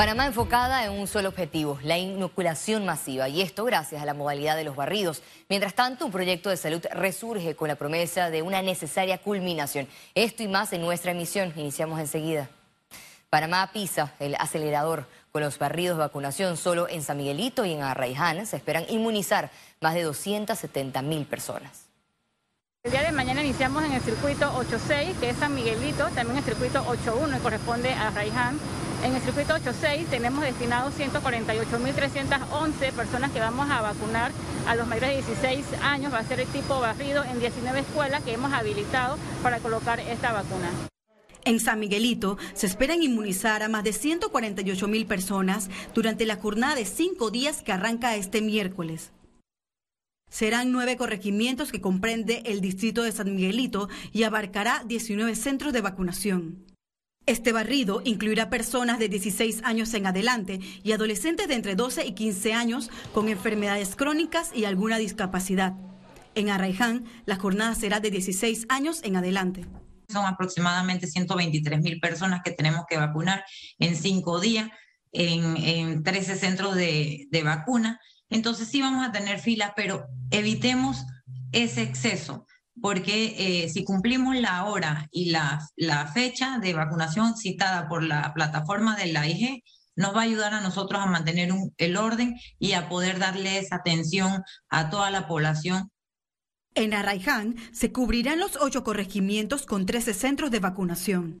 Panamá enfocada en un solo objetivo, la inoculación masiva, y esto gracias a la modalidad de los barridos. Mientras tanto, un proyecto de salud resurge con la promesa de una necesaria culminación. Esto y más en nuestra emisión. Iniciamos enseguida. Panamá pisa el acelerador con los barridos de vacunación. Solo en San Miguelito y en Arraiján se esperan inmunizar más de 270 mil personas. El día de mañana iniciamos en el circuito 86, que es San Miguelito, también el circuito 81, que corresponde a Arraiján. En el circuito 86 tenemos destinados 148.311 personas que vamos a vacunar a los mayores de 16 años. Va a ser el tipo barrido en 19 escuelas que hemos habilitado para colocar esta vacuna. En San Miguelito se esperan inmunizar a más de 148 mil personas durante la jornada de cinco días que arranca este miércoles. Serán nueve corregimientos que comprende el distrito de San Miguelito y abarcará 19 centros de vacunación. Este barrido incluirá personas de 16 años en adelante y adolescentes de entre 12 y 15 años con enfermedades crónicas y alguna discapacidad. En Arraiján, la jornada será de 16 años en adelante. Son aproximadamente 123 mil personas que tenemos que vacunar en cinco días en, 13 centros de, vacuna. Entonces sí vamos a tener filas, pero evitemos ese exceso, porque eh, si cumplimos la hora y la, fecha de vacunación citada por la plataforma de la IG, nos va a ayudar a nosotros a mantener el orden y a poder darle esa atención a toda la población en Arraiján se cubrirán los ocho corregimientos con 13 centros de vacunación.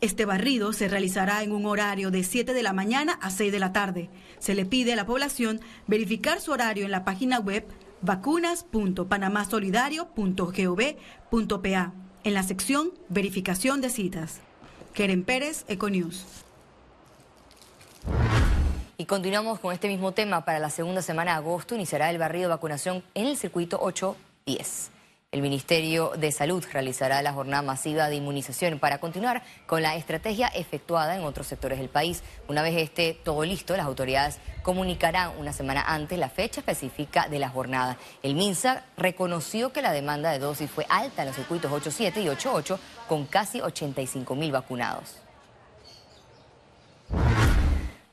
Este barrido se realizará en un horario de 7 de la mañana a 6 de la tarde. Se le pide a la población verificar su horario en la página web vacunas.panamasolidario.gov.pa en la sección Verificación de citas. Keren Pérez, Econews. Y continuamos con este mismo tema. Para la segunda semana de agosto iniciará el barrido de vacunación en el circuito 8 el Ministerio de Salud realizará la jornada masiva de inmunización para continuar con la estrategia efectuada en otros sectores del país. Una vez esté todo listo, las autoridades comunicarán una semana antes la fecha específica de la jornada. El MINSA reconoció que la demanda de dosis fue alta en los circuitos 87 y 88 con casi 85 mil vacunados.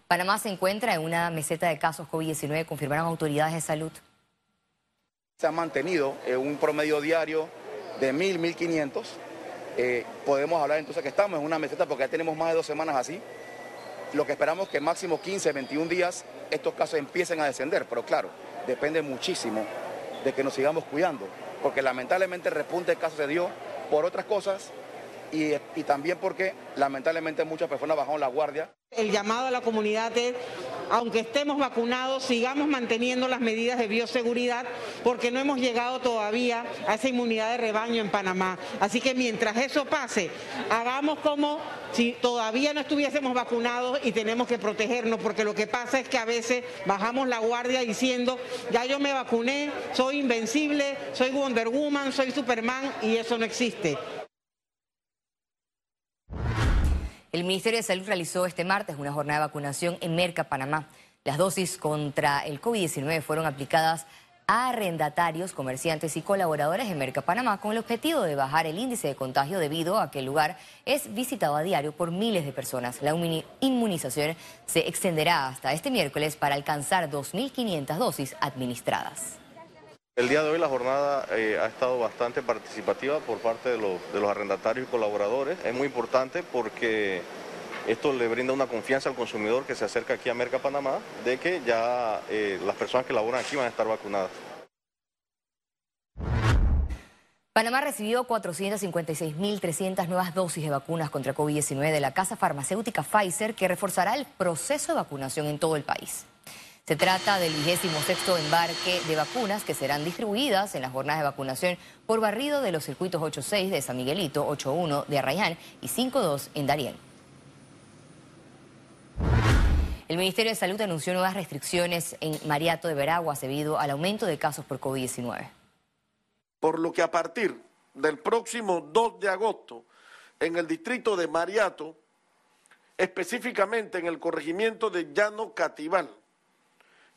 Panamá se encuentra en una meseta de casos COVID-19, confirmaron autoridades de salud. Se ha mantenido en un promedio diario de 1.000, 1.500. Eh, podemos hablar entonces que estamos en una meseta porque ya tenemos más de dos semanas así. Lo que esperamos es que máximo 15, 21 días estos casos empiecen a descender, pero claro, depende muchísimo de que nos sigamos cuidando, porque lamentablemente el repunte de casos se dio por otras cosas y, y también porque lamentablemente muchas personas bajaron la guardia. El llamado a la comunidad es aunque estemos vacunados, sigamos manteniendo las medidas de bioseguridad porque no hemos llegado todavía a esa inmunidad de rebaño en Panamá. Así que mientras eso pase, hagamos como si todavía no estuviésemos vacunados y tenemos que protegernos, porque lo que pasa es que a veces bajamos la guardia diciendo, ya yo me vacuné, soy invencible, soy Wonder Woman, soy Superman y eso no existe. El Ministerio de Salud realizó este martes una jornada de vacunación en Merca, Panamá. Las dosis contra el COVID-19 fueron aplicadas a arrendatarios, comerciantes y colaboradores de Merca Panamá con el objetivo de bajar el índice de contagio debido a que el lugar es visitado a diario por miles de personas. La inmunización se extenderá hasta este miércoles para alcanzar 2.500 dosis administradas. El día de hoy la jornada eh, ha estado bastante participativa por parte de los, arrendatarios y colaboradores. Es muy importante porque esto le brinda una confianza al consumidor que se acerca aquí a Merca Panamá de que ya eh, las personas que laboran aquí van a estar vacunadas. Panamá recibió 456.300 nuevas dosis de vacunas contra COVID-19 de la casa farmacéutica Pfizer que reforzará el proceso de vacunación en todo el país. Se trata del vigésimo sexto embarque de vacunas que serán distribuidas en las jornadas de vacunación por barrido de los circuitos 8.6 de San Miguelito, 8.1 de Arrayán y 5.2 en Darién. El Ministerio de Salud anunció nuevas restricciones en Mariato de Veraguas debido al aumento de casos por COVID-19. Por lo que a partir del próximo 2 de agosto, en el distrito de Mariato, específicamente en el corregimiento de Llano Catival,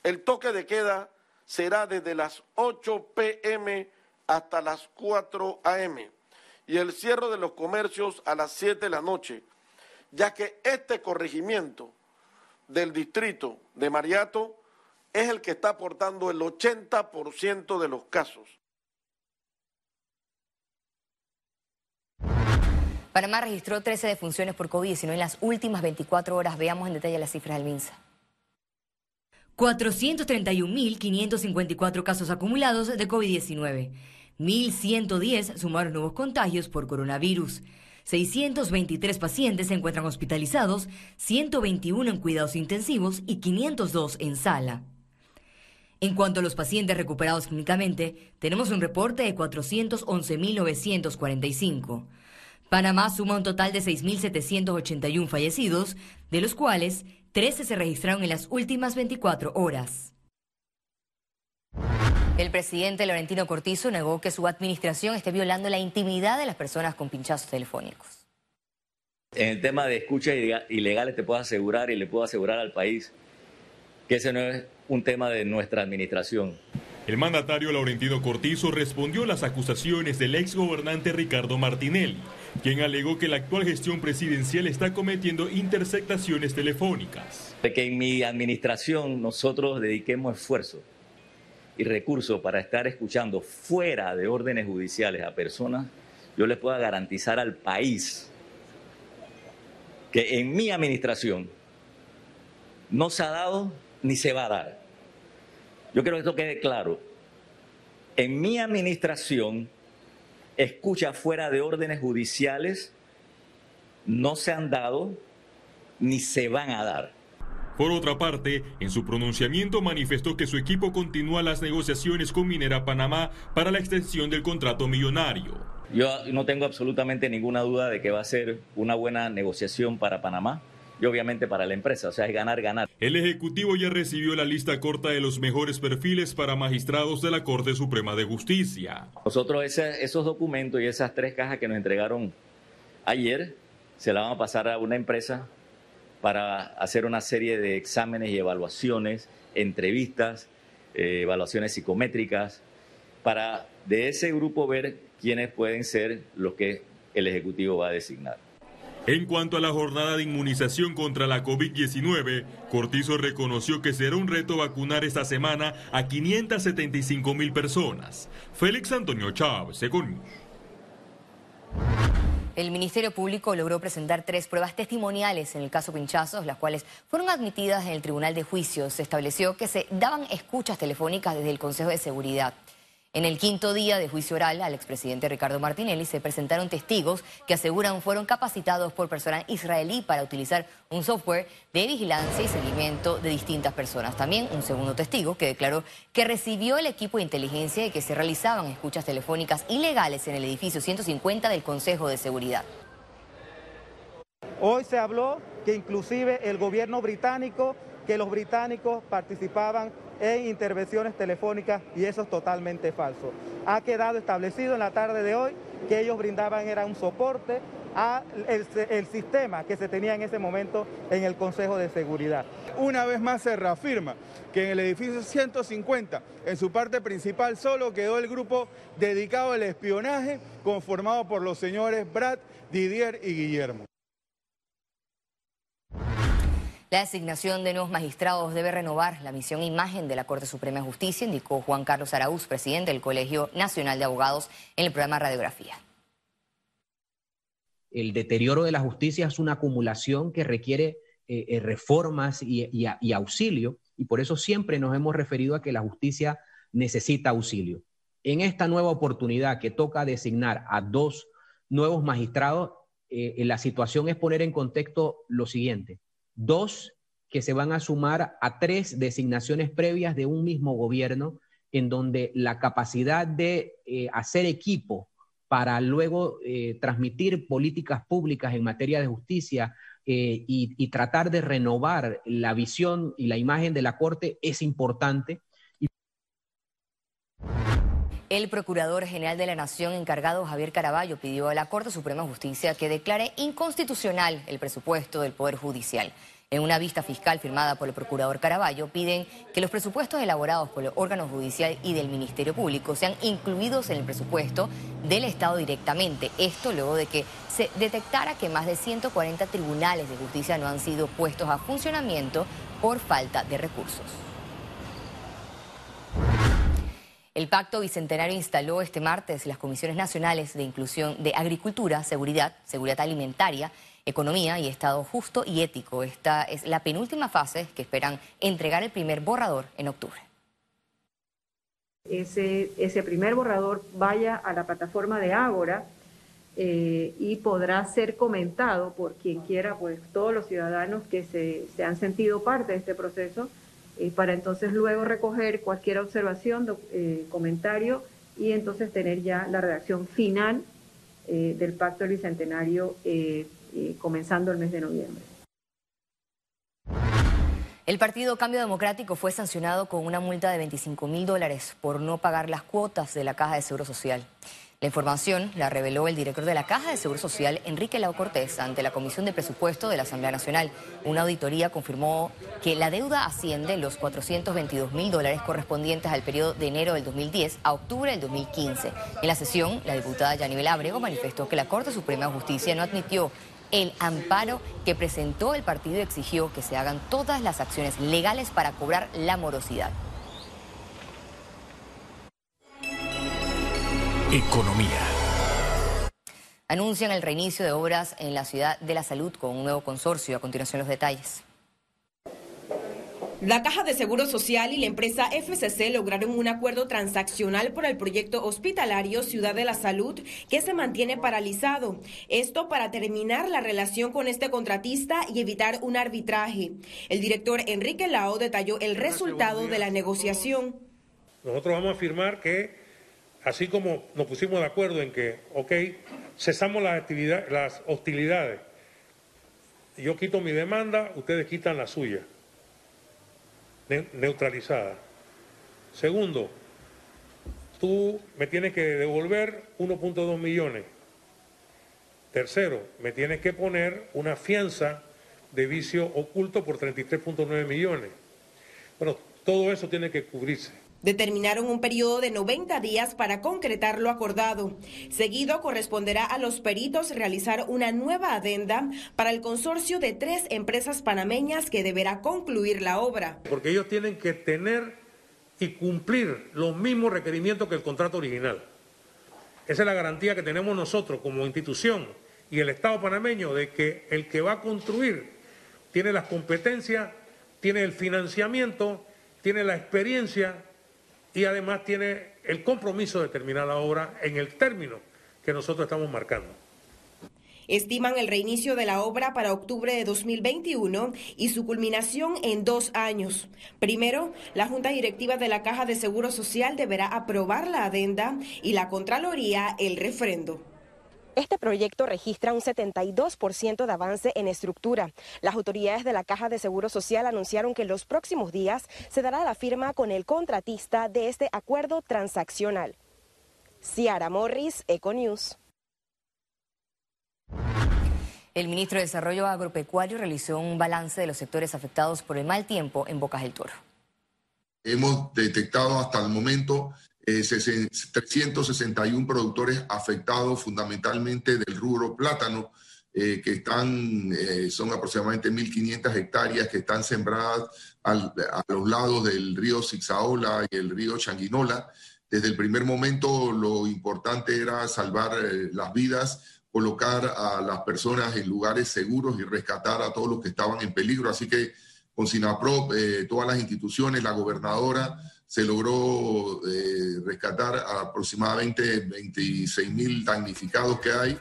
el toque de queda será desde las 8 pm hasta las 4 am y el cierre de los comercios a las 7 de la noche, ya que este corregimiento del distrito de Mariato es el que está aportando el 80% de los casos. Panamá registró 13 defunciones por COVID-19 en las últimas 24 horas. Veamos en detalle las cifras del MINSA. 431.554 casos acumulados de COVID-19. 1.110 sumaron nuevos contagios por coronavirus. 623 pacientes se encuentran hospitalizados, 121 en cuidados intensivos y 502 en sala. En cuanto a los pacientes recuperados clínicamente, tenemos un reporte de 411.945. Panamá suma un total de 6.781 fallecidos, de los cuales 13 se registraron en las últimas 24 horas. El presidente Laurentino Cortizo negó que su administración esté violando la intimidad de las personas con pinchazos telefónicos. En el tema de escuchas ilegales te puedo asegurar y le puedo asegurar al país que ese no es un tema de nuestra administración. El mandatario Laurentino Cortizo respondió a las acusaciones del ex gobernante Ricardo Martinelli, quien alegó que la actual gestión presidencial está cometiendo interceptaciones telefónicas. De que en mi administración nosotros dediquemos esfuerzo y recursos para estar escuchando fuera de órdenes judiciales a personas, yo les puedo garantizar al país que en mi administración no se ha dado ni se va a dar. Yo quiero que esto quede claro. En mi administración, escucha fuera de órdenes judiciales no se han dado ni se van a dar. Por otra parte, en su pronunciamiento manifestó que su equipo continúa las negociaciones con Minera Panamá para la extensión del contrato millonario. Yo no tengo absolutamente ninguna duda de que va a ser una buena negociación para Panamá y obviamente para la empresa, o sea, es ganar, ganar. El Ejecutivo ya recibió la lista corta de los mejores perfiles para magistrados de la Corte Suprema de Justicia. Nosotros esos documentos y esas tres cajas que nos entregaron ayer, se la van a pasar a una empresa para hacer una serie de exámenes y evaluaciones, entrevistas, eh, evaluaciones psicométricas, para de ese grupo ver quiénes pueden ser los que el Ejecutivo va a designar. En cuanto a la jornada de inmunización contra la COVID-19, Cortizo reconoció que será un reto vacunar esta semana a 575 mil personas. Félix Antonio Chávez, Econius. El Ministerio Público logró presentar tres pruebas testimoniales en el caso Pinchazos, las cuales fueron admitidas en el Tribunal de Juicio. Se estableció que se daban escuchas telefónicas desde el Consejo de Seguridad. En el quinto día de juicio oral al expresidente Ricardo Martinelli se presentaron testigos que aseguran fueron capacitados por personal israelí para utilizar un software de vigilancia y seguimiento de distintas personas. También un segundo testigo que declaró que recibió el equipo de inteligencia y que se realizaban escuchas telefónicas ilegales en el edificio 150 del Consejo de Seguridad. Hoy se habló que inclusive el gobierno británico, que los británicos participaban en intervenciones telefónicas y eso es totalmente falso. Ha quedado establecido en la tarde de hoy que ellos brindaban era un soporte al el, sistema que se tenía en ese momento en el Consejo de Seguridad. Una vez más se reafirma que en el edificio 150, en su parte principal, solo quedó el grupo dedicado al espionaje conformado por los señores Brad, Didier y Guillermo. La designación de nuevos magistrados debe renovar la misión e imagen de la Corte Suprema de Justicia, indicó Juan Carlos Araúz, presidente del Colegio Nacional de Abogados, en el programa Radiografía. El deterioro de la justicia es una acumulación que requiere eh, eh, reformas y auxilio, y por eso siempre nos hemos referido a que la justicia necesita auxilio. En esta nueva oportunidad que toca designar a dos nuevos magistrados, eh, la situación es poner en contexto lo siguiente dos que se van a sumar a tres designaciones previas de un mismo gobierno, en donde la capacidad de eh, hacer equipo para luego eh, transmitir políticas públicas en materia de justicia eh, y, y, tratar de renovar la visión y la imagen de la Corte es importante. El Procurador General de la Nación encargado Javier Caraballo pidió a la Corte Suprema de Justicia que declare inconstitucional el presupuesto del Poder Judicial. En una vista fiscal firmada por el Procurador Caraballo, piden que los presupuestos elaborados por el órgano judicial y del Ministerio Público sean incluidos en el presupuesto del Estado directamente. Esto luego de que se detectara que más de 140 tribunales de justicia no han sido puestos a funcionamiento por falta de recursos. El Pacto Bicentenario instaló este martes las Comisiones Nacionales de Inclusión de Agricultura, Seguridad, Seguridad Alimentaria, Economía y Estado Justo y Ético. Esta es la penúltima fase que esperan entregar el primer borrador en octubre. Ese, primer borrador vaya a la plataforma de Ágora eh, y podrá ser comentado por quien quiera, pues todos los ciudadanos que se han sentido parte de este proceso eh, para entonces luego recoger cualquier observación, eh, comentario y entonces tener ya la redacción final eh, del Pacto Bicentenario comenzando el mes de noviembre. El Partido Cambio Democrático fue sancionado con una multa de 25 mil dólares por no pagar las cuotas de la Caja de Seguro Social. La información la reveló el director de la Caja de Seguro Social, Enrique Lau Cortés, ante la Comisión de Presupuesto de la Asamblea Nacional. Una auditoría confirmó que la deuda asciende los 422 mil dólares correspondientes al periodo de enero del 2010 a octubre del 2015. En la sesión, la diputada Yanibel Abrego manifestó que la Corte Suprema de Justicia no admitió el amparo que presentó el partido y exigió que se hagan todas las acciones legales para cobrar la morosidad. Economía. Anuncian el reinicio de obras en la ciudad de la salud con un nuevo consorcio. A continuación los detalles. La Caja de Seguro Social y la empresa FCC lograron un acuerdo transaccional por el proyecto hospitalario Ciudad de la Salud que se mantiene paralizado. Esto para terminar la relación con este contratista y evitar un arbitraje. El director Enrique Lao detalló el resultado de la negociación. Nosotros vamos a afirmar que así como nos pusimos de acuerdo en que, ok, cesamos las, las hostilidades, yo quito mi demanda, ustedes quitan la suya, neutralizada. Segundo, tú me tienes que devolver 1.2 millones. Tercero, me tienes que poner una fianza de vicio oculto por 33.9 millones. Bueno, todo eso tiene que cubrirse. Determinaron un periodo de 90 días para concretar lo acordado. Seguido corresponderá a los peritos realizar una nueva adenda para el consorcio de tres empresas panameñas que deberá concluir la obra. Porque ellos tienen que tener y cumplir los mismos requerimientos que el contrato original. Esa es la garantía que tenemos nosotros como institución y el Estado panameño de que el que va a construir tiene las competencias, tiene el financiamiento, tiene la experiencia y además tiene el compromiso de terminar la obra en el término que nosotros estamos marcando. Estiman el reinicio de la obra para octubre de 2021 y su culminación en dos años. Primero, la Junta Directiva de la Caja de Seguro Social deberá aprobar la adenda y la Contraloría el refrendo. Este proyecto registra un 72% de avance en estructura. Las autoridades de la Caja de Seguro Social anunciaron que en los próximos días se dará la firma con el contratista de este acuerdo transaccional. Ciara Morris, Econews. El ministro de Desarrollo Agropecuario realizó un balance de los sectores afectados por el mal tiempo en Bocas del Toro. Hemos detectado hasta el momento 361 eh, productores afectados fundamentalmente del rubro plátano, eh, que están, eh, son aproximadamente 1.500 hectáreas que están sembradas a los lados del río Zixaola y el río Changuinola. Desde el primer momento lo importante era salvar las vidas, colocar a las personas en lugares seguros y rescatar a todos los que estaban en peligro. Así que con SINAPROP, todas las instituciones, la gobernadora, se logró eh, rescatar a aproximadamente 26 mil damnificados que hay.